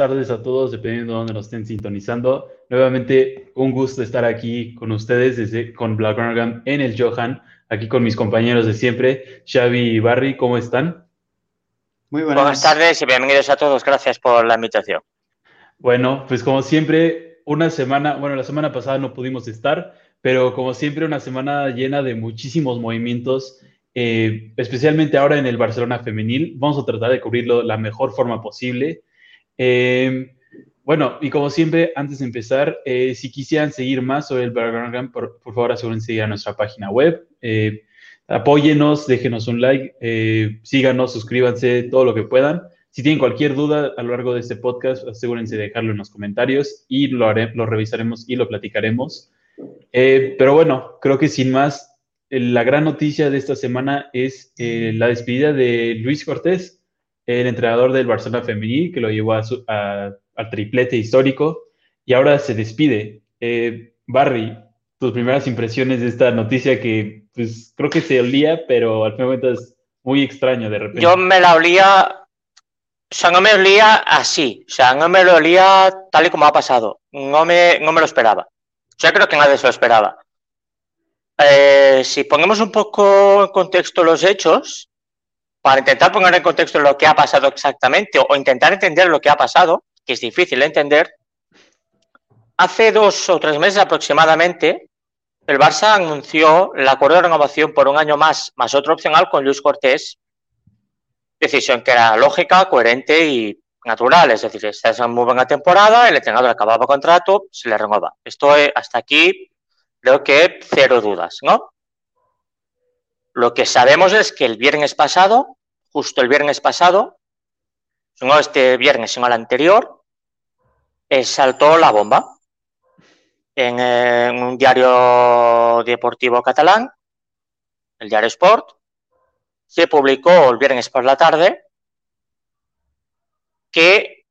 tardes a todos, dependiendo de dónde nos estén sintonizando. Nuevamente, un gusto estar aquí con ustedes desde con Black Organ en el Johan, aquí con mis compañeros de siempre, Xavi y Barry, ¿cómo están? Muy buenas. buenas tardes y bienvenidos a todos, gracias por la invitación. Bueno, pues como siempre, una semana, bueno, la semana pasada no pudimos estar, pero como siempre, una semana llena de muchísimos movimientos eh, especialmente ahora en el Barcelona femenil. Vamos a tratar de cubrirlo de la mejor forma posible. Eh, bueno, y como siempre, antes de empezar, eh, si quisieran seguir más sobre el Barcelona, por, por favor asegúrense a nuestra página web. apóyenos, déjenos un like, síganos, suscríbanse, todo lo que puedan. Si tienen cualquier duda a lo largo de este podcast, asegúrense de dejarlo en los comentarios y lo, lo revisaremos y lo platicaremos. pero bueno, creo que sin más, la gran noticia de esta semana es eh, la despedida de Luis Cortés, el entrenador del Barcelona Femenil, que lo llevó a al triplete histórico y ahora se despide. Eh, Barry, tus primeras impresiones de esta noticia que pues creo que se olía, pero al final es muy extraño de repente. Yo me la olía, o sea, no me olía así, o sea, no me lo olía tal y como ha pasado, no me, no me lo esperaba. Yo creo que nadie se lo esperaba. Eh, si ponemos un poco en contexto los hechos, para intentar poner en contexto lo que ha pasado exactamente o, intentar entender lo que ha pasado, que es difícil de entender, hace dos o tres meses aproximadamente, el Barça anunció el acuerdo de renovación por un año más, más otro opcional con Luis Cortés, decisión que era lógica, coherente y natural, es decir, esta es una muy buena temporada, el entrenador acababa contrato, se le renueva. Esto hasta aquí creo que cero dudas, ¿no? Lo que sabemos es que el viernes pasado, justo el viernes pasado, no este viernes, sino el anterior, eh, saltó la bomba en, en, un diario deportivo catalán, el diario Sport, se publicó el viernes por la tarde que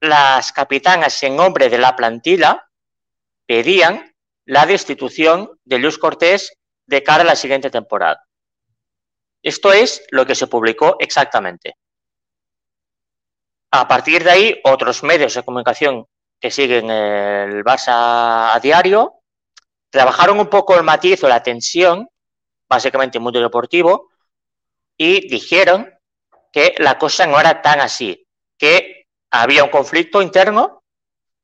las capitanas en nombre de la plantilla pedían la destitución de Luis Cortés de cara a la siguiente temporada. Esto es lo que se publicó exactamente. A partir de ahí, otros medios de comunicación que siguen el Barça a diario trabajaron un poco el matiz o la tensión, básicamente en mundo deportivo, y dijeron que la cosa no era tan así, que había un conflicto interno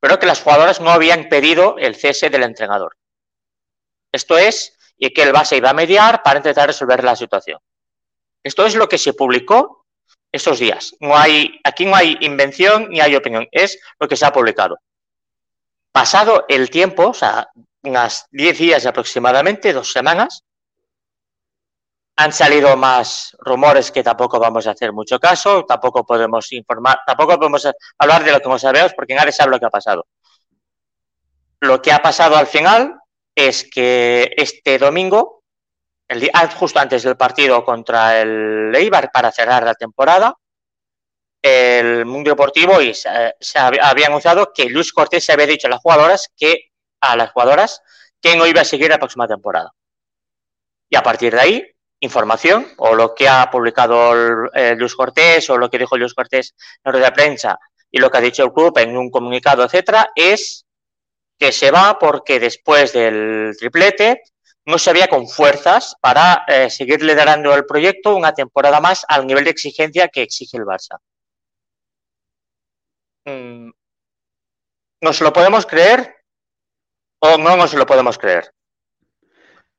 pero que las jugadoras no habían pedido el cese del entrenador. Esto es, y que el base iba a mediar para intentar resolver la situación. Esto es lo que se publicó estos días. No hay, aquí no hay invención ni hay opinión, es lo que se ha publicado. Pasado el tiempo, o sea, unas 10 días aproximadamente, dos semanas, han salido más rumores que tampoco vamos a hacer mucho caso, tampoco podemos informar, tampoco podemos hablar de lo que no sabemos porque nadie sabe lo que ha pasado. Lo que ha pasado al final es que este domingo, el día, ah, justo antes del partido contra el Eibar para cerrar la temporada, el mundo deportivo y se, se había anunciado que Luis Cortés se había dicho a las jugadoras que a las jugadoras que no iba a seguir la próxima temporada. Y a partir de ahí información o lo que ha publicado eh, Luis Cortés o lo que dijo Luis Cortés en la rueda de prensa y lo que ha dicho el club en un comunicado, etcétera, es que se va porque después del triplete no se había con fuerzas para eh, seguir liderando el proyecto una temporada más al nivel de exigencia que exige el Barça. Mm, ¿Nos lo podemos creer o no nos lo podemos creer?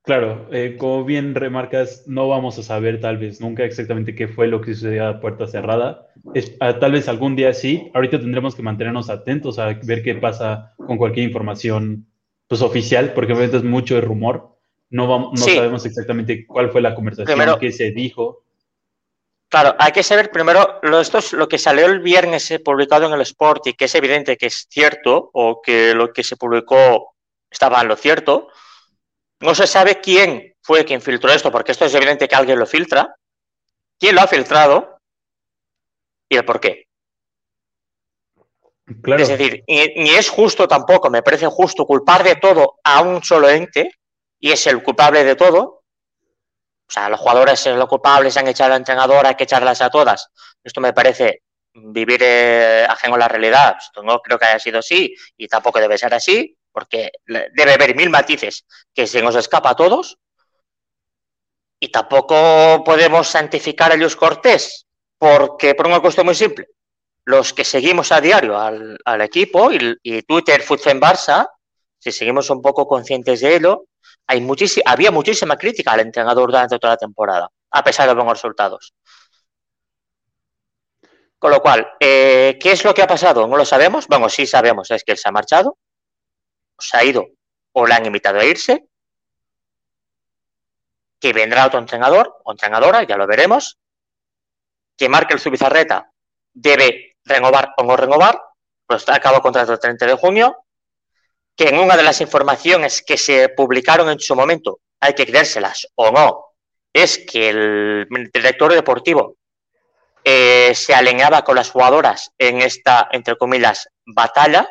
Claro, eh, como bien remarcas, no vamos a saber tal vez nunca exactamente qué fue lo que sucedió a puerta cerrada. Es, ah, tal vez algún día sí. Ahorita tendremos que mantenernos atentos a ver qué pasa con cualquier información pues, oficial, porque obviamente es mucho de rumor. No, vamos, no sí. sabemos exactamente cuál fue la conversación, primero, qué se dijo. Claro, hay que saber primero, lo, esto es lo que salió el viernes eh, publicado en el Sport y que es evidente que es cierto o que lo que se publicó estaba en lo cierto no se sabe quién fue quien filtró esto, porque esto es evidente que alguien lo filtra, quién lo ha filtrado y el por qué. Claro. Es decir, ni, es justo tampoco, me parece justo culpar de todo a un solo ente y es el culpable de todo. O sea, los jugadores son los culpables, han echado al entrenador, hay que echarlas a todas. Esto me parece vivir eh, ajeno a la realidad. Esto no creo que haya sido así y tampoco debe ser así, porque debe haber mil matices que se nos escapa a todos. Y tampoco podemos santificar a Luis Cortés, porque por una cuestión muy simple, los que seguimos a diario al, equipo y, Twitter en Barça, si seguimos un poco conscientes de ello, hay había muchísima crítica al entrenador durante toda la temporada, a pesar de los buenos resultados. Con lo cual, eh, ¿qué es lo que ha pasado? No lo sabemos. Bueno, sí sabemos, es que él se ha marchado, se ha ido o le han invitado a irse, que vendrá otro entrenador o entrenadora, ya lo veremos, que Markel Zubizarreta debe renovar o no renovar, pues acaba el contrato el 30 de junio, que en una de las informaciones que se publicaron en su momento, hay que creérselas o no, es que el director deportivo eh, se alineaba con las jugadoras en esta, entre comillas, batalla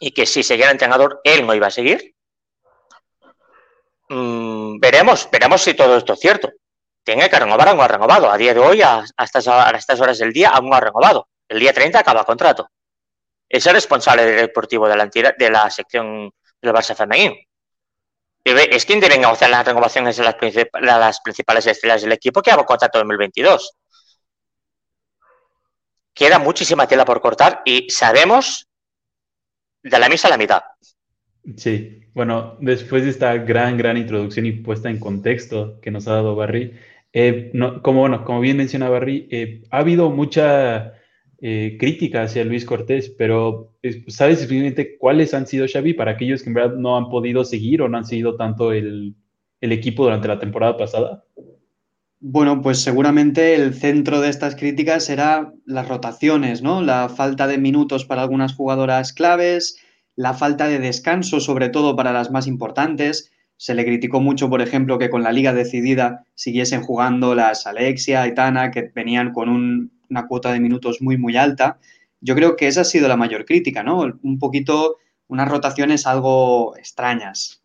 y que si seguía el entrenador, él no iba a seguir. Mm, veremos, veremos si todo esto es cierto. Tiene que renovar, aún ha renovado. A día de hoy, a, estas, a estas horas del día, aún ha renovado. El día 30 acaba contrato es el responsable deportivo de la, de la sección del Barça femenino. Es quien debe negociar las renovaciones de las, las principales estrellas del equipo que haga contrato 2022. Queda muchísima tela por cortar y sabemos de la misa a la mitad. Sí, bueno, después de esta gran, gran introducción y puesta en contexto que nos ha dado Barry, eh, como, bueno, como bien menciona Barry, eh, ha habido mucha eh, crítica hacia Luis Cortés, pero ¿sabes simplemente cuáles han sido, Xavi, para aquellos que en verdad no han podido seguir o no han seguido tanto el, equipo durante la temporada pasada? Bueno, pues seguramente el centro de estas críticas era las rotaciones, ¿no? La falta de minutos para algunas jugadoras claves, la falta de descanso, sobre todo para las más importantes. Se le criticó mucho, por ejemplo, que con la liga decidida siguiesen jugando las Alexia, Aitana, que venían con un una cuota de minutos muy, muy alta. Yo creo que esa ha sido la mayor crítica, ¿no? Un poquito, unas rotaciones algo extrañas.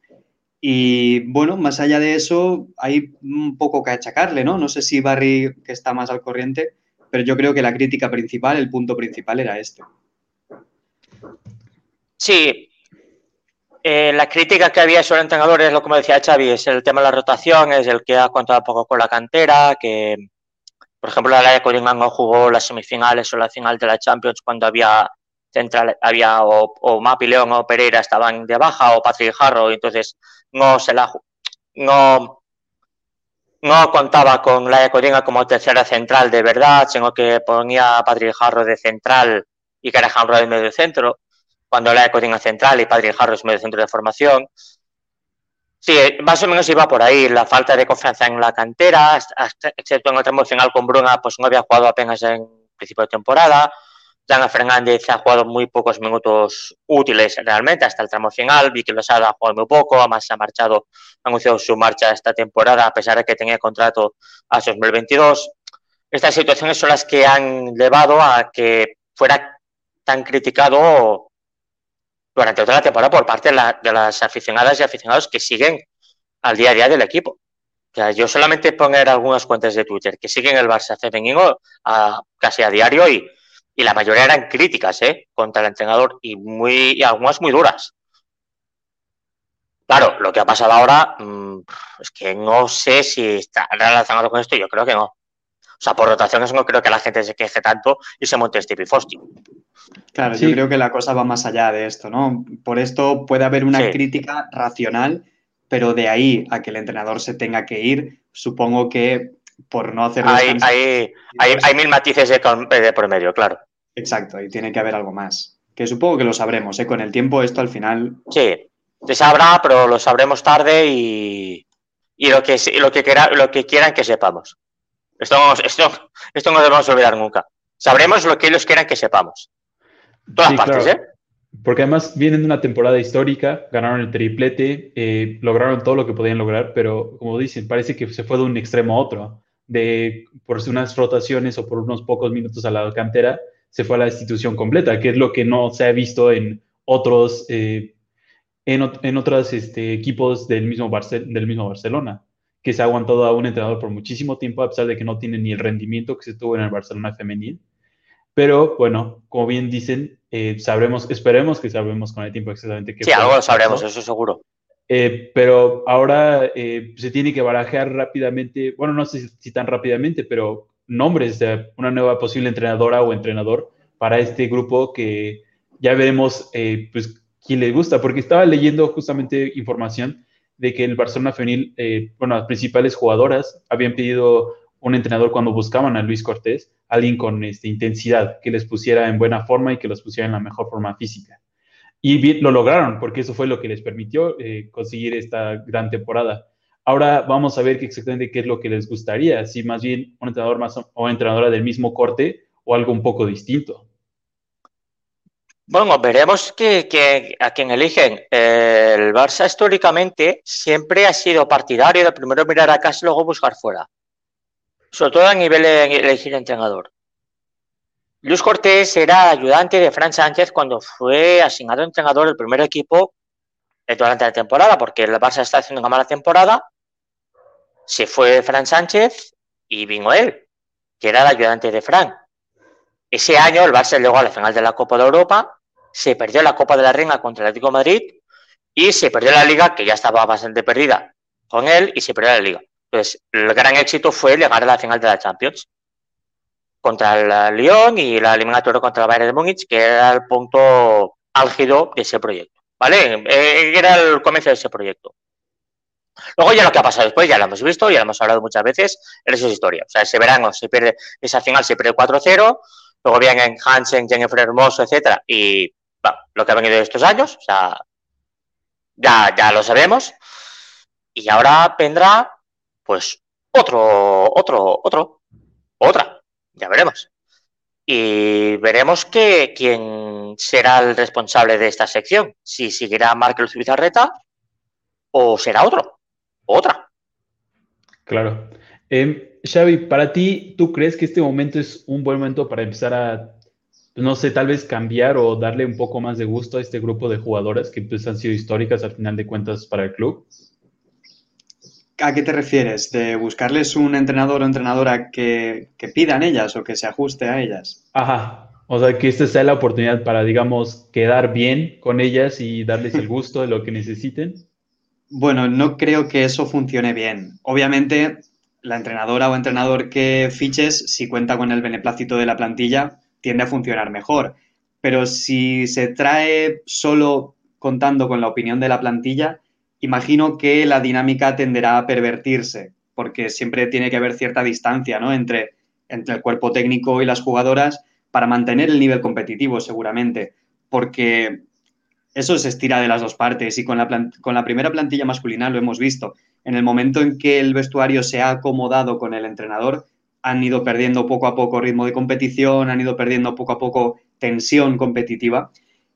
Y bueno, más allá de eso, hay un poco que achacarle, ¿no? No sé si Barry, que está más al corriente, pero yo creo que la crítica principal, el punto principal era este. Sí, eh, la crítica que había sobre entrenadores, lo como decía Xavi, es el tema de la rotación, es el que ha contado poco con la cantera, que por ejemplo, la de Coringa no jugó las semifinales o la final de la Champions cuando había central, había o, o Mapi León o Pereira estaban de baja o Patrick Jarro, y entonces no se la no no contaba con la de Coringa como tercera central de verdad, sino que ponía a Patrick Jarro de central y Carajan de medio centro, cuando la de Coringa central y Patrick Jarro es medio centro de formación. Sí, más o menos iba por ahí, la falta de confianza en la cantera, excepto en el tramo final con Bruna, pues no había jugado apenas en principio de temporada. Jana Fernández ha jugado muy pocos minutos útiles realmente hasta el tramo final. Vicky Losada ha jugado muy poco, además ha marchado, ha anunciado su marcha esta temporada a pesar de que tenía contrato a 2022. Estas situaciones son las que han llevado a que fuera tan criticado durante toda la temporada por parte de, las aficionadas y aficionados que siguen al día a día del equipo. O yo solamente poner algunas cuentas de Twitter que siguen el Barça femenino a, casi a diario y, y, la mayoría eran críticas ¿eh? contra el entrenador y, muy, y algunas muy duras. Claro, lo que ha pasado ahora mm, es que no sé si está relacionado con esto, yo creo que no. O sea, por rotaciones no creo que la gente se queje tanto y se monte Stevie Fosti. Claro, yo creo que la cosa va más allá de esto, ¿no? Por esto puede haber una crítica racional, pero de ahí a que el entrenador se tenga que ir, supongo que por no hacer... Hay, hay, hay, mil matices de, de por medio, claro. Exacto, y tiene que haber algo más. Que supongo que lo sabremos, ¿eh? Con el tiempo esto al final... Sí, se sabrá, pero lo sabremos tarde y, y lo, que, lo, que quiera, lo que quieran que sepamos. Esto, esto, esto no debemos olvidar nunca. Sabremos lo que ellos quieran que sepamos. Todas partes, ¿eh? Porque además vienen de una temporada histórica, ganaron el triplete, eh, lograron todo lo que podían lograr, pero como dicen, parece que se fue de un extremo a otro. De por unas rotaciones o por unos pocos minutos a la cantera, se fue a la institución completa, que es lo que no se ha visto en otros, eh, en, en, otros este, equipos del mismo, del mismo Barcelona que se ha aguantado a un entrenador por muchísimo tiempo, a pesar de que no tiene ni el rendimiento que se tuvo en el Barcelona femenil. Pero bueno, como bien dicen, eh, sabremos, esperemos que sabremos con el tiempo exactamente qué Sí, algo lo sabremos, eso seguro. Eh, pero ahora eh, se tiene que barajar rápidamente, bueno, no sé si tan rápidamente, pero nombres de una nueva posible entrenadora o entrenador para este grupo que ya veremos pues quién le gusta, porque estaba leyendo justamente información de que el Barcelona Femenil, bueno, las principales jugadoras habían pedido un entrenador cuando buscaban a Luis Cortés, alguien con este, intensidad, que les pusiera en buena forma y que los pusiera en la mejor forma física. Y lo lograron, porque eso fue lo que les permitió eh, conseguir esta gran temporada. Ahora vamos a ver qué exactamente qué es lo que les gustaría, si más bien un entrenador más o entrenadora del mismo corte o algo un poco distinto. Bueno, veremos que, a quien eligen. el Barça históricamente siempre ha sido partidario de primero mirar a casa y luego buscar fuera sobre todo a nivel de elegir entrenador. Luis Cortés era ayudante de Fran Sánchez cuando fue asignado entrenador del primer equipo durante la temporada, porque el Barça está haciendo una mala temporada. Se fue Fran Sánchez y vino él, que era el ayudante de Fran. Ese año el Barça llegó a la final de la Copa de Europa, se perdió la Copa de la Reina contra el Atlético Madrid y se perdió la Liga, que ya estaba bastante perdida con él, y se perdió la Liga. Entonces, el gran éxito fue llegar a la final de la Champions contra el Lyon y la eliminatoria contra el Bayern de Múnich, que era el punto álgido de ese proyecto. ¿Vale? Eh, era el comienzo de ese proyecto. Luego ya lo que ha pasado después, ya lo hemos visto, ya lo hemos hablado muchas veces, eso es historia. O sea, ese verano se pierde, esa final se pierde 4-0, luego vienen Hansen, Jennifer Hermoso, etcétera, y lo que ha venido estos años, o sea, ya, ya lo sabemos. Y ahora vendrá pues otro, otro, otro, otra, ya veremos. Y veremos que, quién será el responsable de esta sección, si seguirá Markel Bizarreta o será otro, otra. Claro. Eh, Xavi, para ti, ¿tú crees que este momento es un buen momento para empezar a, no sé, tal vez cambiar o darle un poco más de gusto a este grupo de jugadoras que pues, han sido históricas al final de cuentas para el club? ¿A qué te refieres? ¿De buscarles un entrenador o entrenadora que, pidan ellas o que se ajuste a ellas? Ajá. O sea, que esta sea la oportunidad para, digamos, quedar bien con ellas y darles el gusto de lo que necesiten. Bueno, no creo que eso funcione bien. Obviamente, la entrenadora o entrenador que fiches, si cuenta con el beneplácito de la plantilla, tiende a funcionar mejor. Pero si se trae solo contando con la opinión de la plantilla, imagino que la dinámica tenderá a pervertirse, porque siempre tiene que haber cierta distancia ¿no? entre, el cuerpo técnico y las jugadoras para mantener el nivel competitivo, seguramente, porque eso se estira de las dos partes y con la, con la primera plantilla masculina lo hemos visto. En el momento en que el vestuario se ha acomodado con el entrenador, han ido perdiendo poco a poco ritmo de competición, han ido perdiendo poco a poco tensión competitiva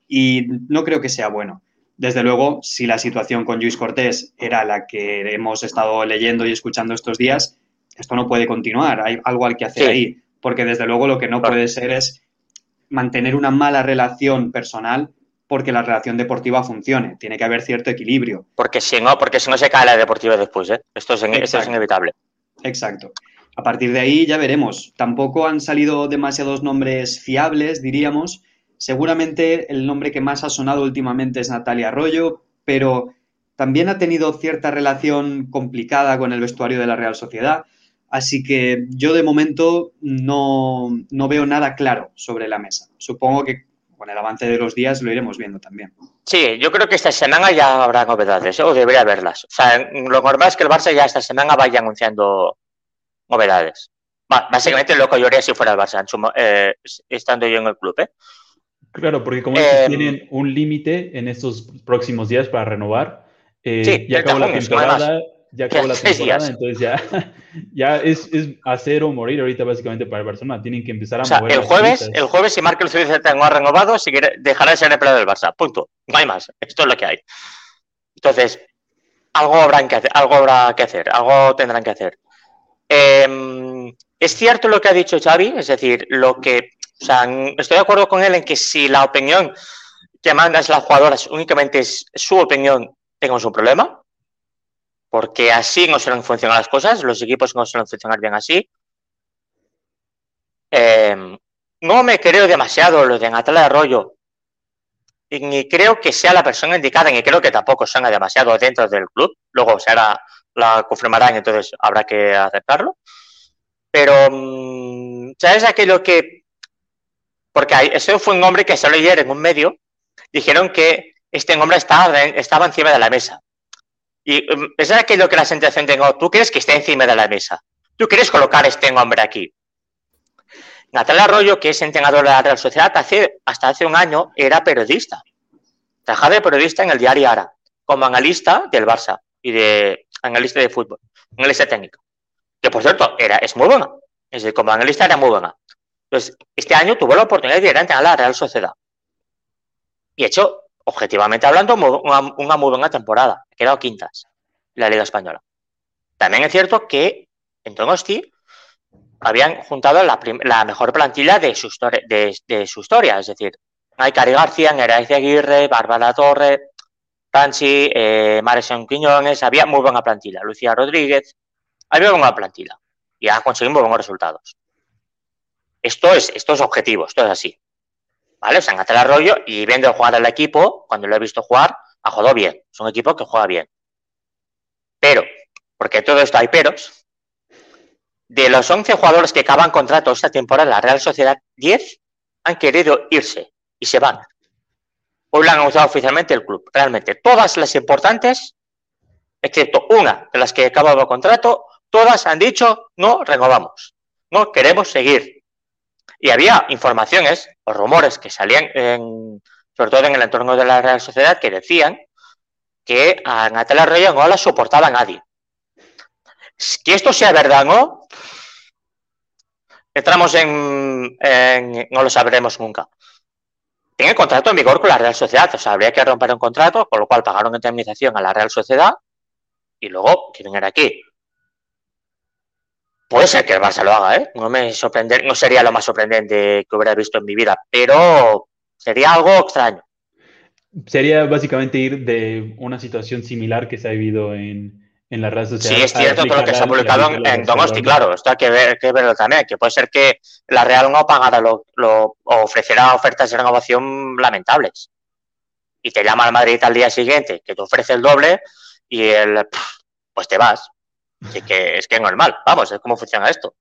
y no creo que sea bueno. Desde luego, si la situación con Luis Cortés era la que hemos estado leyendo y escuchando estos días, esto no puede continuar. Hay algo al que hacer ahí. Porque desde luego lo que no puede ser es mantener una mala relación personal porque la relación deportiva funcione. Tiene que haber cierto equilibrio. Porque si no, porque si no se cae la deportiva después, ¿eh? Esto es, esto es inevitable. Exacto. A partir de ahí ya veremos. Tampoco han salido demasiados nombres fiables, diríamos, Seguramente el nombre que más ha sonado últimamente es Natalia Arroyo, pero también ha tenido cierta relación complicada con el vestuario de la Real Sociedad. Así que yo de momento no, veo nada claro sobre la mesa. Supongo que con el avance de los días lo iremos viendo también. Sí, yo creo que esta semana ya habrá novedades, o debería haberlas. O sea, lo normal es que el Barça ya esta semana vaya anunciando novedades. básicamente lo que yo haría si fuera el Barça, eh, estando yo en el club. ¿eh? Claro, porque como eh, tienen un límite en estos próximos días para renovar, eh, ya acabó la temporada, ya acabó la temporada, entonces ya, ya es, es, hacer o morir ahorita básicamente para el Barcelona. Tienen que empezar a o sea, El jueves, el jueves, si Markel no ha renovado, si dejará de ser empleado del Barça. Punto. No hay más. Esto es lo que hay. Entonces, algo habrán que hacer, algo habrá que hacer, algo tendrán que hacer. Em, es cierto lo que ha dicho Xavi, es decir, lo que o sea, estoy de acuerdo con él en que si la opinión que manda es la jugadora únicamente es su opinión, tenemos un problema. Porque así no suelen funcionar las cosas, los equipos no suelen funcionar bien así. Em, no me creo demasiado lo de Natalia Arroyo. Y ni creo que sea la persona indicada, ni creo que tampoco suena demasiado dentro del club. Luego se hará, la confirmarán, entonces habrá que aceptarlo. Pero, mm, ¿sabes aquello que porque ese fue un hombre que solo ayer en un medio dijeron que este hombre estaba, estaba encima de la mesa. Y um, es aquello que la sensación tengo, tú crees que está encima de la mesa. Tú quieres colocar este hombre aquí. Natalia Arroyo, que es entrenadora de la Real Sociedad, hasta hace un año era periodista. Trabajaba de periodista en el diario Ara, como analista del Barça y de analista de fútbol, analista técnico. Que por cierto, era, es muy buena. Es decir, como analista era muy buena. Este año tuvo la oportunidad de ir a la Real Sociedad. Y hecho, objetivamente hablando, una, muy buena temporada. Ha quedado quintas la Liga Española. También es cierto que en Donosti habían juntado la, mejor plantilla de su, de, su historia. Es decir, hay Cari García, Nereice Aguirre, Bárbara Torre, Tansi, eh, Quiñones. Había muy buena plantilla. Lucía Rodríguez. Había buena plantilla. Y han conseguido muy buenos resultados. Esto es, esto es objetivo, esto es así. ¿Vale? Se han el Arroyo y viendo jugar al equipo, cuando lo he visto jugar, ha jugado bien. Es un equipo que juega bien. Pero, porque todo esto hay peros, de los 11 jugadores que acaban contrato esta temporada la Real Sociedad, 10 han querido irse y se van. Hoy lo han anunciado oficialmente el club. Realmente, todas las importantes, excepto una de las que acababa contrato, todas han dicho no renovamos. No queremos seguir. Y había informaciones o rumores que salían, sobre todo en el entorno de la Real Sociedad, que decían que a Natalia Arroyo no la soportaba nadie. Que esto sea verdad o no, entramos en, no lo sabremos nunca. Tiene contrato en vigor con la Real Sociedad, o sea, habría que romper un contrato, con lo cual pagaron indemnización a la Real Sociedad y luego quieren ir aquí. Puede ser que el Barça lo haga, ¿eh? No me sorprender, no sería lo más sorprendente que hubiera visto en mi vida, pero sería algo extraño. Sería básicamente ir de una situación similar que se ha vivido en, en la red social. Sí, es cierto todo lo que se ha publicado en, Donosti, claro, esto hay que, ver, que verlo también, que puede ser que la Real no pagara lo, lo ofrecerá ofertas de renovación lamentables. Y te llama al Madrid al día siguiente, que te ofrece el doble y el pues te vas. Así que es que es normal, vamos, es cómo funciona esto.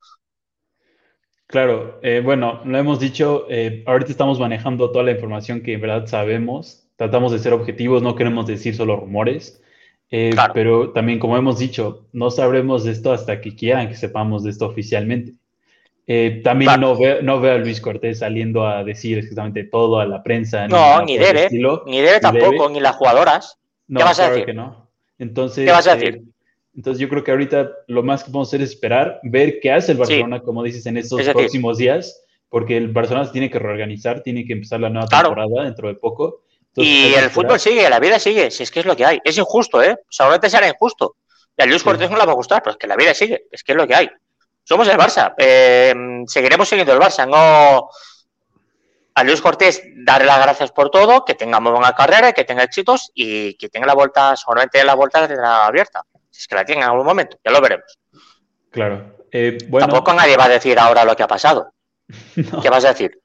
Claro, eh, bueno, lo hemos dicho, eh, ahorita estamos manejando toda la información que en verdad sabemos, tratamos de ser objetivos, no queremos decir solo rumores, eh, pero también como hemos dicho, no sabremos de esto hasta que quieran que sepamos de esto oficialmente. también no, veo, no veo a Luis Cortés saliendo a decir exactamente todo a la prensa. No, ni, debe, ni debe tampoco, ni las jugadoras. ¿Qué vas a decir? Entonces, ¿Qué vas a decir? Entonces yo creo que ahorita lo más que podemos hacer es esperar, ver qué hace el Barcelona, como dices, en estos próximos días, porque el Barcelona se tiene que reorganizar, tiene que empezar la nueva temporada dentro de poco. y el fútbol sigue, la vida sigue, si es que es lo que hay. Es injusto, ¿eh? Seguramente será injusto. Y a Luis Cortés no le va a gustar, pero es que la vida sigue, es que es lo que hay. Somos el Barça, eh, seguiremos siguiendo el Barça, no a Luis Cortés darle las gracias por todo, que tenga muy buena carrera, que tenga éxitos y que tenga la vuelta, seguramente la vuelta la tendrá abierta. Si es que la tiene en algún momento, ya lo veremos. Claro. Eh, Tampoco nadie va a decir ahora lo que ha pasado. ¿Qué vas a decir?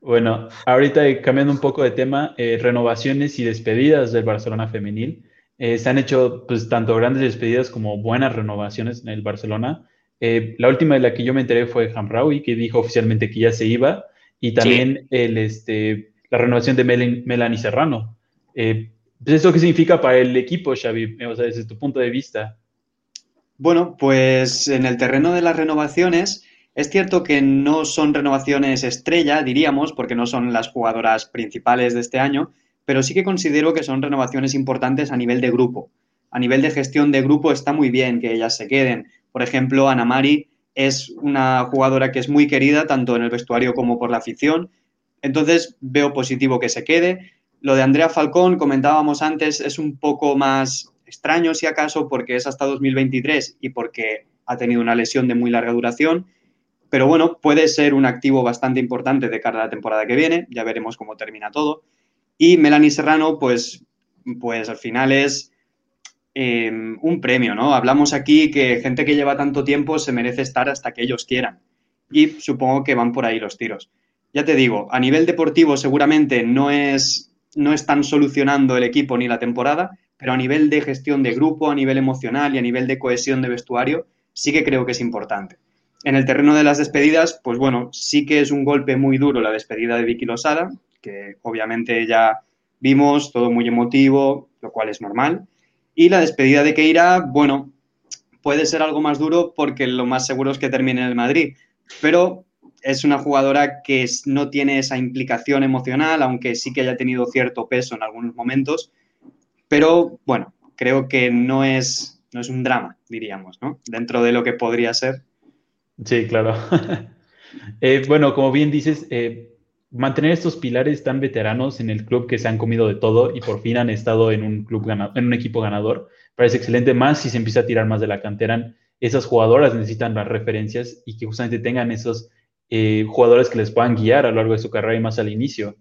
Bueno, ahorita eh, cambiando un poco de tema, eh, renovaciones y despedidas del Barcelona femenil. se han hecho pues tanto grandes despedidas como buenas renovaciones en el Barcelona. la última de la que yo me enteré fue Hamraoui, que dijo oficialmente que ya se iba, y también el, este, la renovación de Melanie Serrano. ¿Eso qué significa para el equipo, Xavi? O sea, desde tu punto de vista. Bueno, pues en el terreno de las renovaciones, es cierto que no son renovaciones estrella, diríamos, porque no son las jugadoras principales de este año, pero sí que considero que son renovaciones importantes a nivel de grupo. A nivel de gestión de grupo está muy bien que ellas se queden. Por ejemplo, Ana Mari es una jugadora que es muy querida tanto en el vestuario como por la afición. Entonces veo positivo que se quede. Lo de Andrea Falcón, comentábamos antes, es un poco más extraño si acaso porque es hasta 2023 y porque ha tenido una lesión de muy larga duración. Pero bueno, puede ser un activo bastante importante de cara a la temporada que viene. Ya veremos cómo termina todo. Y Melanie Serrano, pues, pues al final es em, un premio, ¿no? Hablamos aquí que gente que lleva tanto tiempo se merece estar hasta que ellos quieran. y supongo que van por ahí los tiros. Ya te digo, a nivel deportivo seguramente no es no están solucionando el equipo ni la temporada, pero a nivel de gestión de grupo, a nivel emocional y a nivel de cohesión de vestuario, sí que creo que es importante. En el terreno de las despedidas, pues bueno, sí que es un golpe muy duro la despedida de Vicky Losada, que obviamente ya vimos, todo muy emotivo, lo cual es normal. Y la despedida de Keira, bueno, puede ser algo más duro porque lo más seguro es que termine en el Madrid, pero es una jugadora que no tiene esa implicación emocional, aunque sí que haya tenido cierto peso en algunos momentos. Pero bueno, creo que no es, no es un drama, diríamos, ¿no? Dentro de lo que podría ser. Sí, claro. Eh, bueno, como bien dices, eh, mantener estos pilares tan veteranos en el club que se han comido de todo y por fin han estado en un club en un equipo ganador, parece excelente. Más si se empieza a tirar más de la cantera, esas jugadoras necesitan las referencias y que justamente tengan esos eh, jugadores que les puedan guiar a lo largo de su carrera y más al inicio.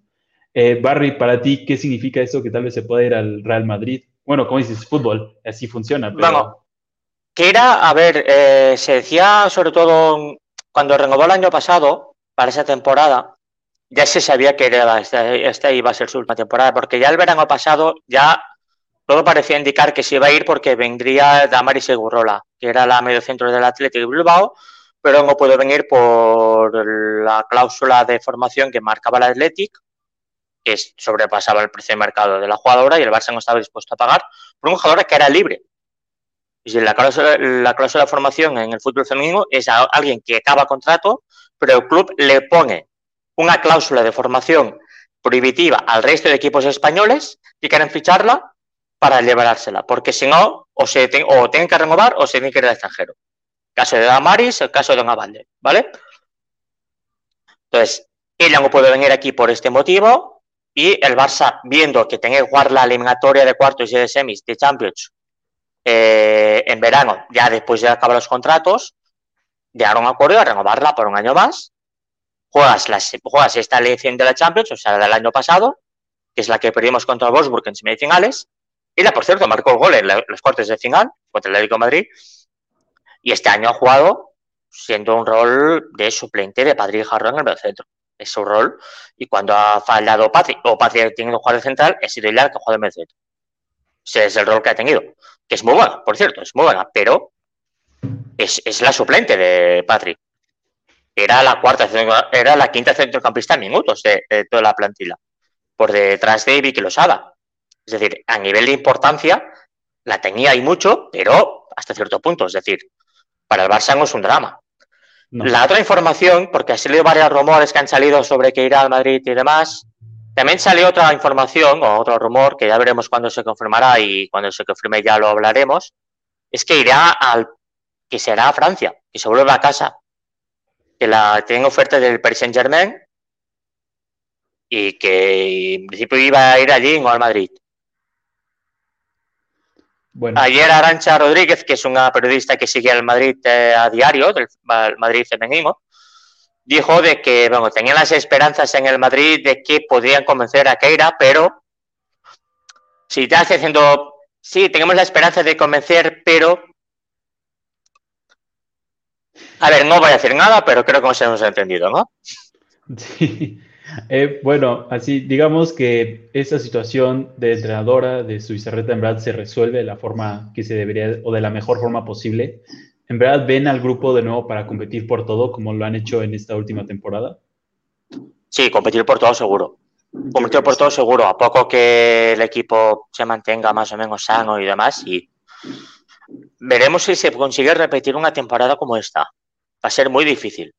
Eh, Barry, para ti, ¿qué significa eso que tal vez se pueda ir al Real Madrid? Bueno, como dices, fútbol, así funciona. Pero... Vamos, que era, a ver, eh, se decía sobre todo cuando renovó el año pasado, para esa temporada, ya se sabía que era, esta, iba a ser su última temporada, porque ya el verano pasado ya todo parecía indicar que se iba a ir porque vendría Damaris Segurrola, que era la medio centro del Atlético Bilbao, pero no pudo venir por la cláusula de formación que marcaba el Athletic, que sobrepasaba el precio de mercado de la jugadora y el Barça no estaba dispuesto a pagar por un jugador que era libre. Y la cláusula, la cláusula de formación en el fútbol femenino es a alguien que acaba contrato, pero el club le pone una cláusula de formación prohibitiva al resto de equipos españoles que quieren ficharla para llevársela, porque si no, o, se o tienen que renovar o se tienen que ir al extranjero caso de Damaris, el caso de Don Avalde, ¿vale? Entonces, ella no puede venir aquí por este motivo y el Barça, viendo que tiene que jugar la eliminatoria de cuartos y de semis de Champions eh, en verano, ya después de acabar los contratos, llegaron a acuerdo a renovarla por un año más. Juegas, juegas esta elección de la Champions, o sea, del año pasado, que es la que perdimos contra Wolfsburg en semifinales. Y la, por cierto, marcó el gol en los cuartos de final contra el Atlético de Madrid. Y este año ha jugado siendo un rol de suplente de Patrick Jarrón en el medio centro. Es su rol. Y cuando ha fallado Patrick, o Patrick tenido que jugar de central, ha sido el que ha jugado en el medio centro. Ese es el rol que ha tenido. Que es muy buena, por cierto, es muy buena, pero es, la suplente de Patrick. Era la cuarta, era la quinta centrocampista en minutos de, toda la plantilla. Por detrás de Vicky Losada. Es decir, a nivel de importancia, la tenía y mucho, pero hasta cierto punto. Es decir, para el Barça no es un drama. La otra información, porque ha salido varios rumores que han salido sobre que irá al Madrid y demás, también salió otra información o otro rumor que ya veremos cuándo se confirmará y cuando se confirme ya lo hablaremos, es que irá al que será a Francia, que se vuelve a casa, que la tienen oferta del Paris Saint Germain y que en principio iba a ir allí no al Madrid. Ayer Arancha Rodríguez, que es una periodista que sigue al Madrid eh, a diario, del Madrid femenino, dijo de que bueno, tenían las esperanzas en el Madrid de que podrían convencer a Keira, pero si estás diciendo, sí, tenemos la esperanza de convencer, pero... A ver, no voy a decir nada, pero creo que nos hemos entendido, ¿no? Sí. Eh, bueno, así digamos que esa situación de entrenadora de Suizarreta en verdad se resuelve de la forma que se debería o de la mejor forma posible. ¿En verdad ven al grupo de nuevo para competir por todo como lo han hecho en esta última temporada? Sí, competir por todo seguro. Competir por todo seguro. A poco que el equipo se mantenga más o menos sano y demás. Y veremos si se consigue repetir una temporada como esta. Va a ser muy difícil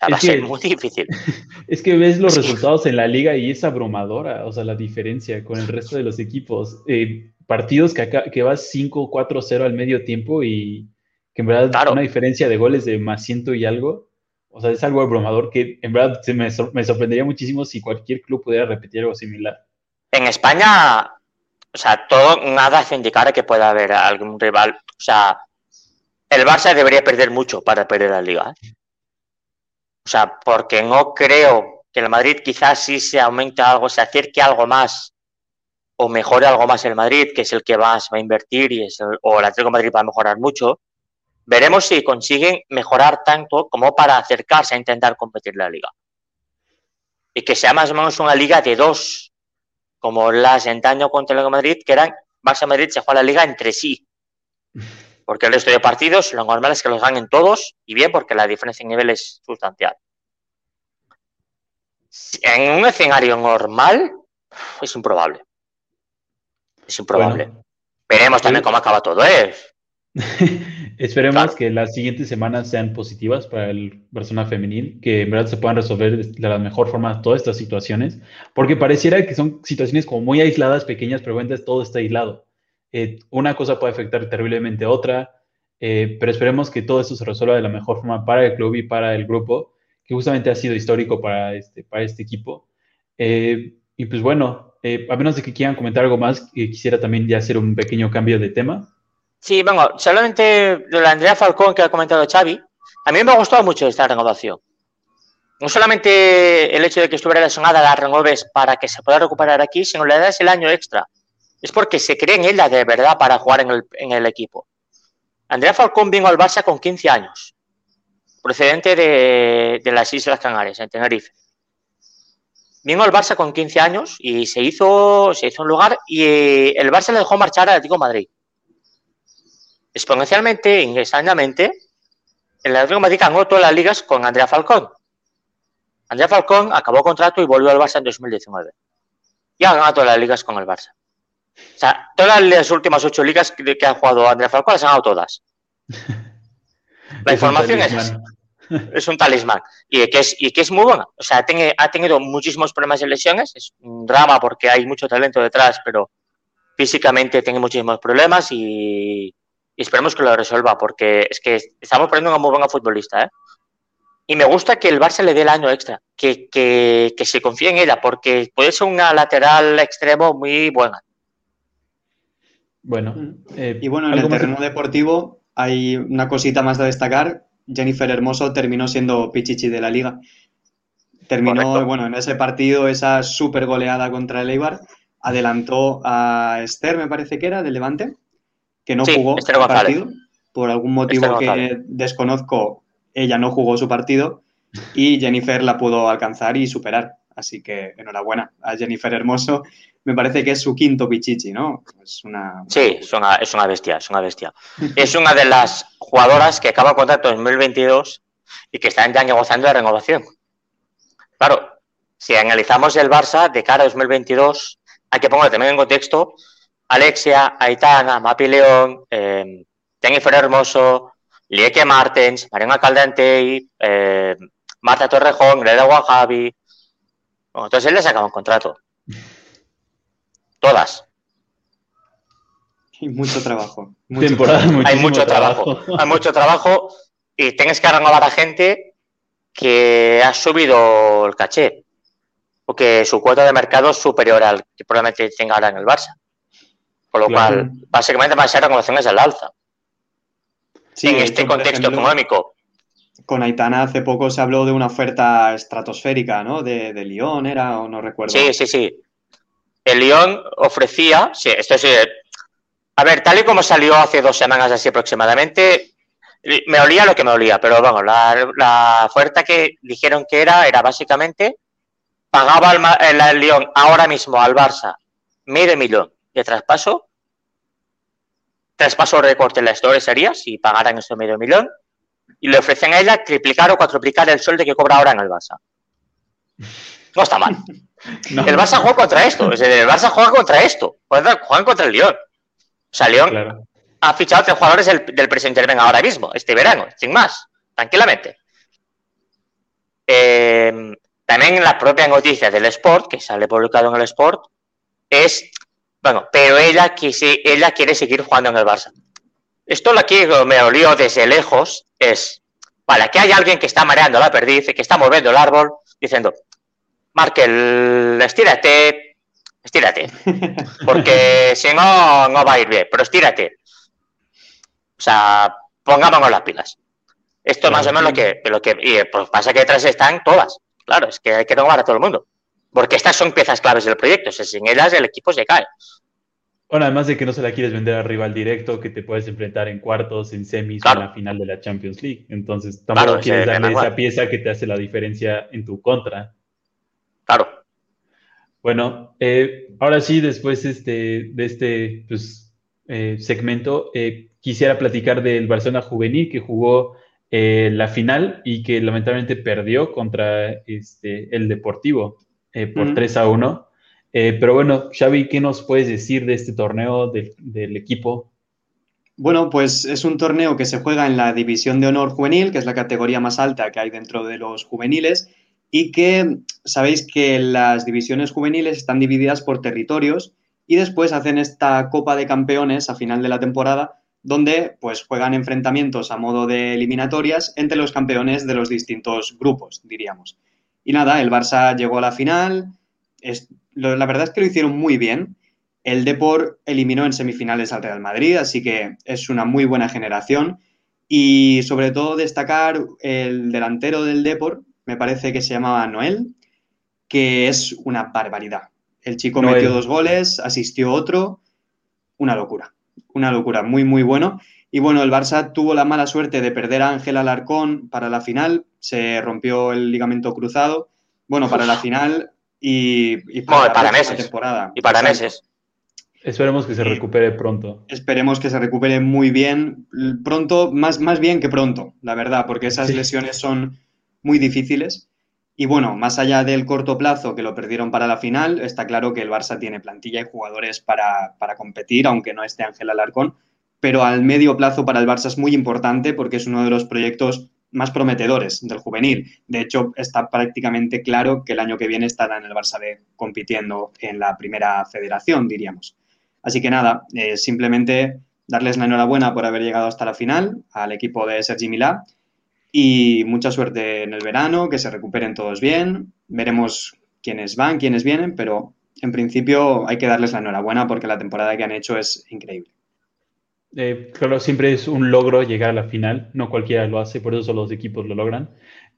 va a ser muy difícil. Es que ves los resultados en la liga y es abrumadora, o sea, la diferencia con el resto de los equipos. Eh, partidos que, acá, que vas 5-4-0 al medio tiempo y que en verdad una diferencia de goles de más ciento y algo. O sea, es algo abrumador que en verdad se me, me sorprendería muchísimo si cualquier club pudiera repetir algo similar. En España, o sea, todo, nada hace indicar que pueda haber algún rival. O sea, el Barça debería perder mucho para perder la liga. ¿eh? O sea, porque no creo que el Madrid quizás sí se aumente algo, se acerque algo más o mejore algo más el Madrid, que es el que más va a invertir y es o el Atlético Madrid va a mejorar mucho. veremos si consiguen mejorar tanto como para acercarse a intentar competir la liga. Y que sea más o menos una liga de dos, como la Sentaño contra el Madrid, que eran Barça Madrid se juega la liga entre sí. Porque el resto de partidos lo normal es que los ganen todos y bien porque la diferencia en nivel es sustancial. En un escenario normal es improbable. Es improbable. Veremos también cómo acaba todo, ¿eh? Esperemos que las siguientes semanas sean positivas para el persona femenil, que en verdad se puedan resolver de la mejor forma todas estas situaciones, porque pareciera que son situaciones como muy aisladas, pequeñas, pero en todo está aislado. Eh, una cosa puede afectar terriblemente a otra, eh, pero esperemos que todo esto se resuelva de la mejor forma para el club y para el grupo, que justamente ha sido histórico para este, para este equipo. Eh, y pues bueno, a menos de que quieran comentar algo más, quisiera también ya hacer un pequeño cambio de tema. Sí, bueno, solamente de la Andrea Falcón que ha comentado Xavi, a mí me ha gustado mucho esta renovación. No solamente el hecho de que estuviera lesionada la renoves para que se pueda recuperar aquí, sino le das el año extra. Es porque se cree en ella de verdad para jugar en el, equipo. Andrea Falcón vino al Barça con 15 años, procedente de, de las Islas Canarias, en Tenerife. Vino al Barça con 15 años y se hizo, un lugar y el Barça le dejó marchar al Atlético Madrid exponencialmente, extrañamente, el Atlético Madrid ganó todas las ligas con Andrea Falcón. Andrea Falcón acabó contrato y volvió al Barça en 2019. Y ha ganado todas las ligas con el Barça. O sea, todas las últimas ocho ligas que, ha jugado Andrea Falcón las han ganado todas. La información es, es un talismán. Y que es, y que es muy buena. O sea, ha tenido muchísimos problemas de lesiones. Es un drama porque hay mucho talento detrás, pero físicamente tiene muchísimos problemas y, y esperemos que lo resuelva, porque es que estamos poniendo una muy buena futbolista, ¿eh? Y me gusta que el Barça le dé el año extra, que, que, que se confíe en ella, porque puede ser una lateral extremo muy buena. Bueno. Eh, y bueno, en el terreno deportivo hay una cosita más de destacar. Jennifer Hermoso terminó siendo Pichichi de la liga. Terminó, bueno, en ese partido, esa súper goleada contra el Eibar. Adelantó a Esther, me parece que era, del Levante que no jugó su partido. Por algún motivo que desconozco, ella no jugó su partido y Jennifer la pudo alcanzar y superar. Así que enhorabuena a Jennifer Hermoso. Me parece que es su quinto pichichi, ¿no? Es una... Sí, es una, es una bestia, es una bestia. es una de las jugadoras que acaba contrato en 2022 y que están ya negociando la renovación. Claro, si analizamos el Barça de cara a 2022, hay que ponerlo también en contexto Alexia, Aitana, Mapi León, eh, Jennifer Hermoso, Lieke Martens, Mariana Caldentey, eh, Marta Torrejón, Greta Wahabi. Bueno, entonces él le sacaba un contrato. Todas. Hay mucho trabajo. Hay mucho trabajo. Hay mucho trabajo y tienes que renovar a gente que ha subido el caché o que su cuota de mercado es superior al que probablemente tenga ahora en el Barça. Con lo cual, básicamente va a ser reclamaciones al alza. Sí, en este contexto económico. Con Aitana hace poco se habló de una oferta estratosférica, ¿no? De, de Lyon era, o no recuerdo. Sí, sí, sí. El Lyon ofrecía, sí, esto sí. A ver, tal y como salió hace dos semanas así aproximadamente, me olía lo que me olía, pero bueno, la, oferta que dijeron que era, era básicamente, pagaba el, el, Lyon ahora mismo al Barça medio millón de traspaso. Traspaso recorte en la historia sería si pagaran ese medio millón. Y le ofrecen a ella triplicar o cuatroplicar el sueldo que cobra ahora en el Barça. No está mal. El Barça juega contra esto. el Barça juega contra esto. Juegan contra el Lyon. O sea, Lyon ha fichado tres jugadores del, del presente ven ahora mismo, este verano, sin más, tranquilamente. Eh, también la propia noticia del Sport, que sale publicado en el Sport, es bueno, pero ella, ella quiere seguir jugando en el Barça. Esto lo que me olió desde lejos es, para que hay alguien que está mareando la perdiz, que está moviendo el árbol, diciendo, Markel, estírate, estírate, porque si no, no va a ir bien, pero estírate. O sea, pongámonos las pilas. Esto más o menos lo que, lo que y pues pasa que detrás están todas. Claro, es que hay que renovar a todo el mundo. Porque estas son piezas claves del proyecto. sin ellas el equipo se cae. Bueno, además de que no se la quieres vender al rival directo, que te puedes enfrentar en cuartos, en semis o en la final de la Champions League. Entonces, tampoco quieres darle esa pieza que te hace la diferencia en tu contra. Bueno, eh, ahora sí, después este, de este pues, eh, segmento, eh, quisiera platicar del Barcelona juvenil que jugó la final y que lamentablemente perdió contra este, el Deportivo por 3 a 1. pero bueno, Xavi, ¿qué nos puedes decir de este torneo del equipo? Bueno, pues es un torneo que se juega en la División de Honor Juvenil, que es la categoría más alta que hay dentro de los juveniles y que sabéis que las divisiones juveniles están divididas por territorios y después hacen esta Copa de Campeones a final de la temporada donde pues juegan enfrentamientos a modo de eliminatorias entre los campeones de los distintos grupos, diríamos. Y nada, el Barça llegó a la final, la verdad es que lo hicieron muy bien. El Depor eliminó en semifinales al Real Madrid, así que es una muy buena generación. Y sobre todo destacar el delantero del Depor, me parece que se llamaba Noel, que es una barbaridad. El chico metió dos goles, asistió otro, una locura, una locura, muy, muy bueno. Y bueno, el Barça tuvo la mala suerte de perder a Ángel Alarcón para la final, se rompió el ligamento cruzado, bueno, para la final y, para, meses. Temporada. Y para meses. Esperemos que se recupere pronto. Esperemos que se recupere muy bien, pronto, más, más bien que pronto, la verdad, porque esas lesiones son muy difíciles. Y bueno, más allá del corto plazo que lo perdieron para la final, está claro que el Barça tiene plantilla y jugadores para, competir, aunque no esté Ángel Alarcón. Pero al medio plazo para el Barça es muy importante porque es uno de los proyectos más prometedores del juvenil. De hecho, está prácticamente claro que el año que viene estará en el Barça B compitiendo en la primera federación, diríamos. Así que nada, eh, simplemente darles la enhorabuena por haber llegado hasta la final al equipo de Sergi Milá y mucha suerte en el verano, que se recuperen todos bien. Veremos quiénes van, quiénes vienen, pero en principio hay que darles la enhorabuena porque la temporada que han hecho es increíble. Eh, claro, siempre es un logro llegar a la final, no cualquiera lo hace, por eso los equipos lo logran.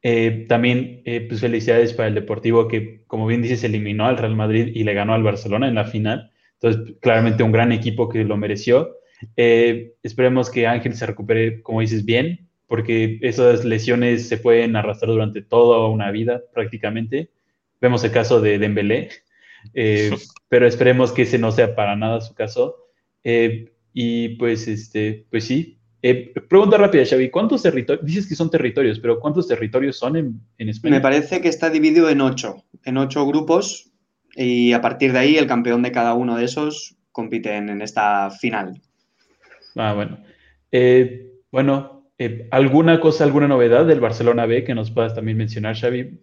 Eh, también, eh, pues felicidades para el Deportivo que, como bien dices, eliminó al Real Madrid y le ganó al Barcelona en la final. Entonces, claramente un gran equipo que lo mereció. esperemos que Ángel se recupere, como dices, bien, porque esas lesiones se pueden arrastrar durante toda una vida prácticamente. Vemos el caso de Dembélé, eh, pero esperemos que ese no sea para nada su caso. Eh, y pues, este, pues sí. Eh, pregunta rápida, Xavi, ¿cuántos territorios? Dices que son territorios, pero ¿cuántos territorios son en, en, España? Me parece que está dividido en ocho, en ocho grupos, y a partir de ahí el campeón de cada uno de esos compite en, esta final. Ah, bueno. bueno, eh, ¿Alguna cosa, alguna novedad del Barcelona B que nos puedas también mencionar, Xavi?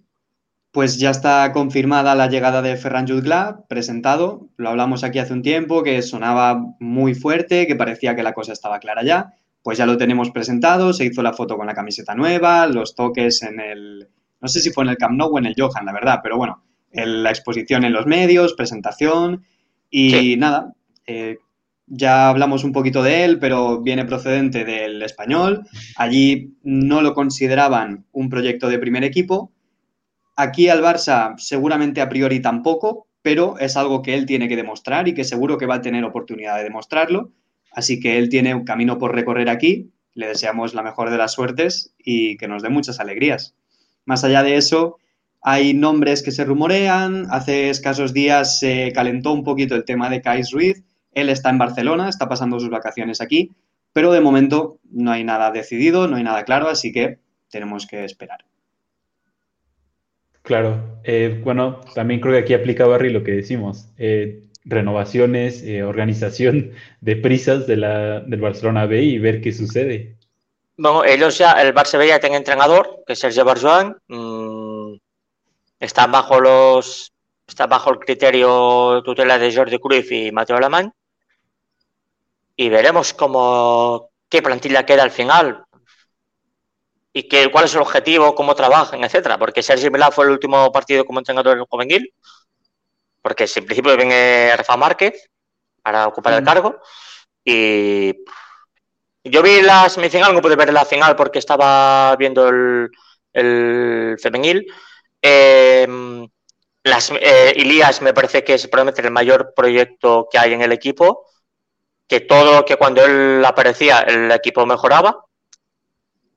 Pues ya está confirmada la llegada de Ferran Jutgla, presentado. Lo hablamos aquí hace un tiempo, que sonaba muy fuerte, que parecía que la cosa estaba clara ya. Pues ya lo tenemos presentado, se hizo la foto con la camiseta nueva, los toques en el... No sé si fue en el Camp Nou o en el Johan, la verdad, pero bueno, la exposición en los medios, presentación y nada, eh, ya hablamos un poquito de él, pero viene procedente del español. Allí no lo consideraban un proyecto de primer equipo. Aquí al Barça seguramente a priori tampoco, pero es algo que él tiene que demostrar y que seguro que va a tener oportunidad de demostrarlo. Así que él tiene un camino por recorrer aquí. Le deseamos la mejor de las suertes y que nos dé muchas alegrías. Más allá de eso, hay nombres que se rumorean. Hace escasos días se calentó un poquito el tema de Kais Ruiz él está en Barcelona, está pasando sus vacaciones aquí, pero de momento no hay nada decidido, no hay nada claro, así que tenemos que esperar. Claro, eh, bueno, también creo que aquí aplica Barry lo que decimos, eh, renovaciones, eh, organización de prisas de la, del Barcelona B y ver qué sucede. Bueno, ellos ya, el Barça B ya tiene entrenador, que es Sergio Barjuan, mm, está bajo los está bajo el criterio tutela de Jordi Cruyff y Mateo Alemán y veremos cómo, qué plantilla queda al final y que, cuál es el objetivo, cómo trabajan, etcétera. Porque Sergio Milá fue el último partido como entrenador en juvenil, porque en principio viene Rafa Márquez para ocupar el cargo. Y yo vi la semifinal, no pude ver la final porque estaba viendo el, el femenil. Eh, las, eh, Ilías me parece que es probablemente el mayor proyecto que hay en el equipo que todo, que cuando él aparecía el equipo mejoraba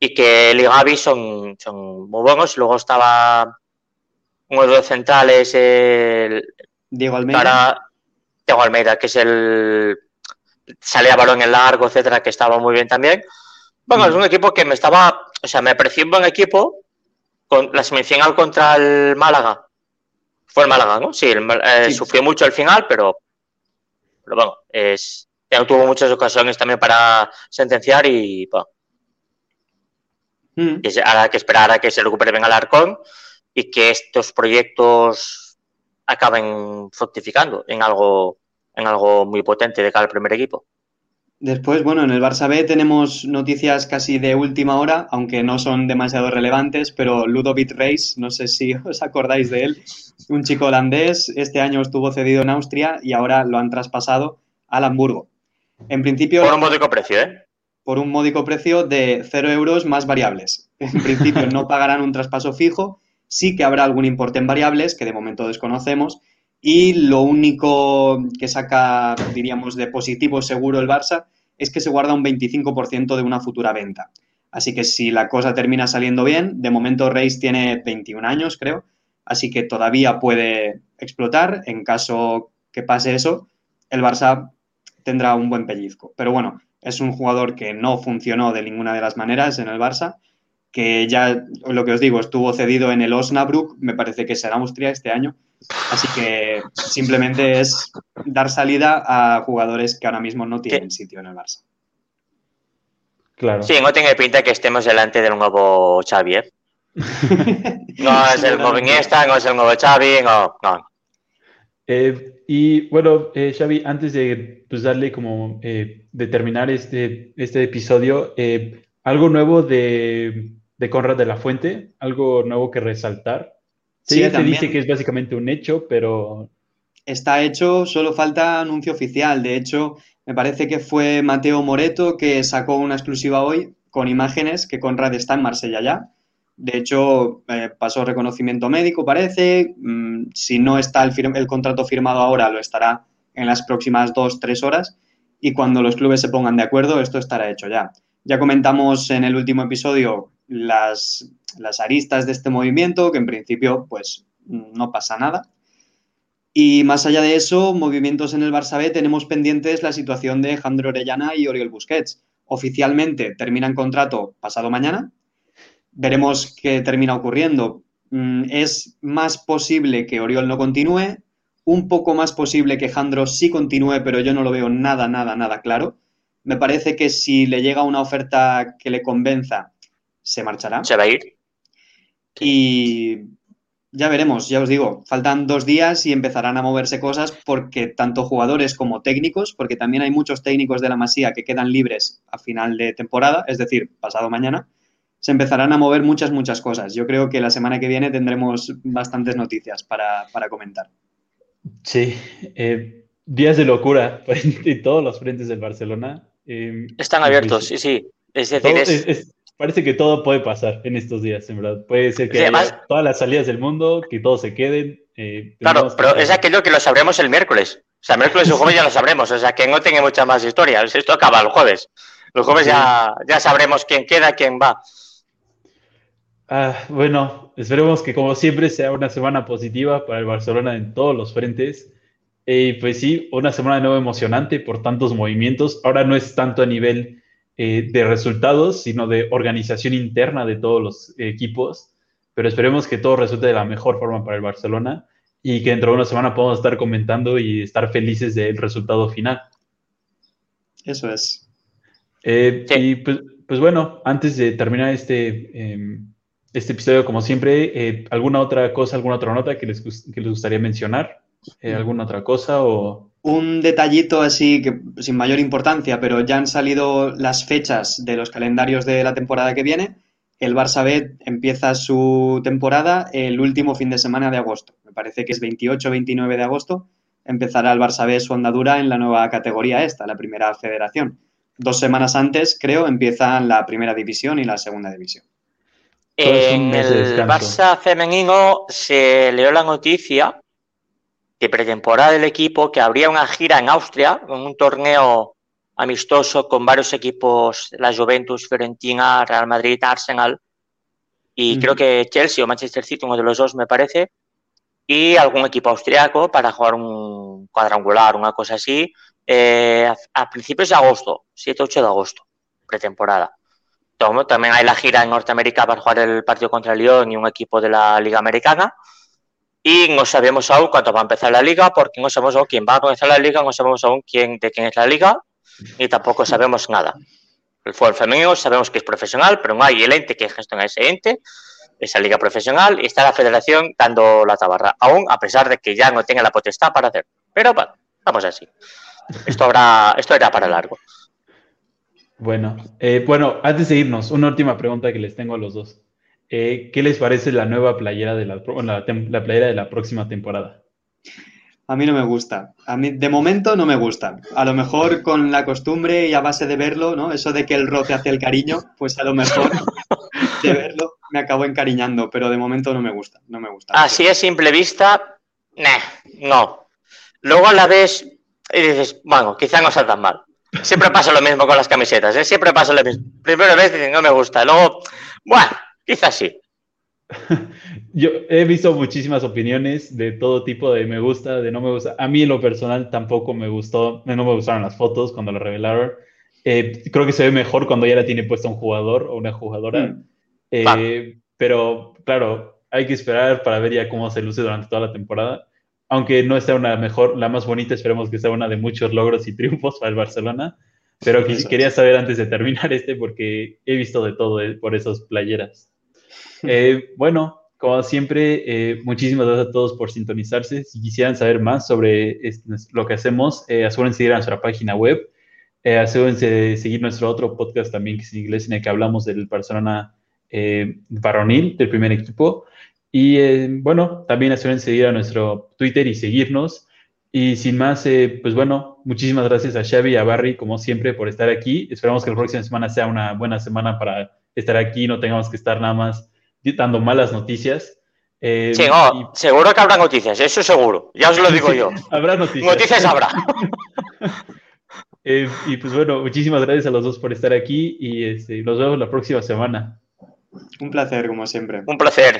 y que él y Gaby son, son muy buenos. Luego estaba uno de los centrales, el, Diego Almeida. Diego Almeida, que es el salía balón en largo, etcétera, que estaba muy bien también. Bueno, es un equipo que me estaba, o sea, me pareció un buen equipo con la semifinal contra el Málaga. Fue el Málaga, ¿no? Sí, eh, sufrió mucho al final, pero, pero bueno, es, tuvo muchas ocasiones también para sentenciar y bueno, mm. ahora que esperar a que se recupere bien Alarcón y que estos proyectos acaben fructificando en algo, en algo muy potente de cara al primer equipo. Después, bueno, en el Barça B tenemos noticias casi de última hora, aunque no son demasiado relevantes, pero Ludovic Reis, no sé si os acordáis de él, un chico holandés, este año estuvo cedido en Austria y ahora lo han traspasado al Hamburgo. En principio... Por un módico precio, ¿eh? Por un módico precio de 0 euros más variables. En principio no pagarán un traspaso fijo, sí que habrá algún importe en variables, que de momento desconocemos, y lo único que saca, diríamos, de positivo seguro el Barça es que se guarda un 25% de una futura venta. Así que si la cosa termina saliendo bien, de momento Reis tiene 21 años, creo, así que todavía puede explotar. En caso que pase eso, el Barça tendrá un buen pellizco. Pero bueno, es un jugador que no funcionó de ninguna de las maneras en el Barça, que ya, lo que os digo, estuvo cedido en el Osnabrück, me parece que será Austria este año, Así que simplemente es dar salida a jugadores que ahora mismo no tienen sitio en el Barça. Claro. Sí, no tiene pinta que estemos delante del nuevo Xavi, ¿eh? No es el nuevo Iniesta, no es el nuevo Xavi, no. Eh, y bueno, eh, Xavi, antes de pues, darle como eh, de terminar este, este episodio, algo nuevo de, de Conrad de la Fuente, algo nuevo que resaltar. Sí, se dice que es básicamente un hecho, pero... Está hecho, solo falta anuncio oficial. De hecho, me parece que fue Mateo Moreto que sacó una exclusiva hoy con imágenes que Conrad está en Marsella ya. De hecho, eh, pasó reconocimiento médico, parece. Mm, si no está el, contrato firmado ahora, lo estará en las próximas dos, tres horas. Y cuando los clubes se pongan de acuerdo, esto estará hecho ya. Ya comentamos en el último episodio las, las aristas de este movimiento, que en principio pues no pasa nada. Y más allá de eso, movimientos en el Barça B, tenemos pendientes la situación de Jandro Orellana y Oriol Busquets. Oficialmente terminan contrato pasado mañana. Veremos qué termina ocurriendo. Mm, es más posible que Oriol no continúe, un poco más posible que Jandro sí continúe, pero yo no lo veo nada, nada, nada claro. Me parece que si le llega una oferta que le convenza se marchará. Se va a ir. Y ya veremos, ya os digo, faltan dos días y empezarán a moverse cosas porque tanto jugadores como técnicos, porque también hay muchos técnicos de la Masía que quedan libres a final de temporada, es decir, pasado mañana, se empezarán a mover muchas, muchas cosas. Yo creo que la semana que viene tendremos bastantes noticias para, comentar. Sí, eh, días de locura en todos los frentes del Barcelona. Eh, Están abiertos, sí, sí. Es decir, Parece que todo puede pasar en estos días, en verdad. Puede ser que todas las salidas del mundo, que todos se queden. Eh, claro, pero es aquello que lo sabremos el miércoles. O sea, miércoles o jueves ya lo sabremos. O sea, que no tenga mucha más historia. Esto acaba el jueves. El jueves ya, ya sabremos quién queda, quién va. Ah, bueno, esperemos que como siempre sea una semana positiva para el Barcelona en todos los frentes. Y pues sí, una semana de nuevo emocionante por tantos movimientos. Ahora no es tanto a nivel eh, de resultados, sino de organización interna de todos los equipos. Pero esperemos que todo resulte de la mejor forma para el Barcelona y que dentro de una semana podamos estar comentando y estar felices del resultado final. Eso es. Eh, y pues, pues, bueno, antes de terminar este, em, este episodio, como siempre, eh, ¿alguna otra cosa, alguna otra nota que les, que les gustaría mencionar? ¿Alguna otra cosa o...? Un detallito así que sin mayor importancia, pero ya han salido las fechas de los calendarios de la temporada que viene. El Barça B empieza su temporada el último fin de semana de agosto. Me parece que es 28-29 de agosto. Empezará el Barça B su andadura en la nueva categoría esta, la primera federación. Dos semanas antes, creo, empiezan la primera división y la segunda división. En el Barça femenino se leó la noticia de pretemporada del equipo que habría una gira en Austria, con un torneo amistoso con varios equipos, la Juventus, Fiorentina, Real Madrid, Arsenal y creo que Chelsea o Manchester City, uno de los dos me parece, y algún equipo austriaco para jugar un cuadrangular, una cosa así, eh, a, principios de agosto, 7-8 de agosto, pretemporada. También hay la gira en Norteamérica para jugar el partido contra el Lyon y un equipo de la Liga Americana. Y no sabemos aún cuándo va a empezar la liga, porque no sabemos aún quién va a comenzar la liga, no sabemos aún quién, de quién es la liga, y tampoco sabemos nada. El fútbol femenino sabemos que es profesional, pero no hay el ente que gestiona ese ente, esa liga profesional, y está la federación dando la tabarra, aún a pesar de que ya no tenga la potestad para hacer. Pero bueno, vamos así. Esto, habrá, esto era para largo. Bueno, eh, bueno, antes de irnos, una última pregunta que les tengo a los dos. Eh, ¿Qué les parece la nueva playera de la, la, playera de la próxima temporada? A mí no me gusta. A mí, de momento no me gusta. A lo mejor con la costumbre y a base de verlo, ¿no? Eso de que el roce hace el cariño, pues a lo mejor de verlo me acabo encariñando, pero de momento no me gusta. No me gusta. Así a simple vista, no. Luego a la vez y dices, bueno, quizá no sea tan mal. Siempre pasa lo mismo con las camisetas, ¿eh? Siempre pasa lo mismo. Primera vez dicen, no me gusta. Luego, bueno, quizás sí. Yo he visto muchísimas opiniones de todo tipo de me gusta, de no me gusta. A mí en lo personal tampoco me gustó, no me gustaron las fotos cuando lo revelaron. Eh, creo que se ve mejor cuando ya la tiene puesta un jugador o una jugadora. Mm. Eh, pero claro, hay que esperar para ver ya cómo se luce durante toda la temporada aunque no sea una mejor, la más bonita, esperemos que sea una de muchos logros y triunfos para el Barcelona. Pero quería saber antes de terminar este, porque he visto de todo eh, por esas playeras. Eh, bueno, como siempre, eh, muchísimas gracias a todos por sintonizarse. Si quisieran saber más sobre lo que hacemos, asegúrense de ir a nuestra página web. asegúrense de seguir nuestro otro podcast también, que es en inglés, en el que hablamos del Barcelona varonil, del primer equipo. Y eh, bueno, también en seguir a nuestro Twitter y seguirnos. Y sin más, eh, pues bueno, muchísimas gracias a Xavi y a Barry, como siempre, por estar aquí. Esperamos que la próxima semana sea una buena semana para estar aquí, no tengamos que estar nada más dando malas noticias. Eh, sí, seguro que habrá noticias, eso seguro, ya os lo digo yo. habrá noticias. Noticias habrá. y pues bueno, muchísimas gracias a los dos por estar aquí y este, nos vemos la próxima semana. Un placer, como siempre. Un placer.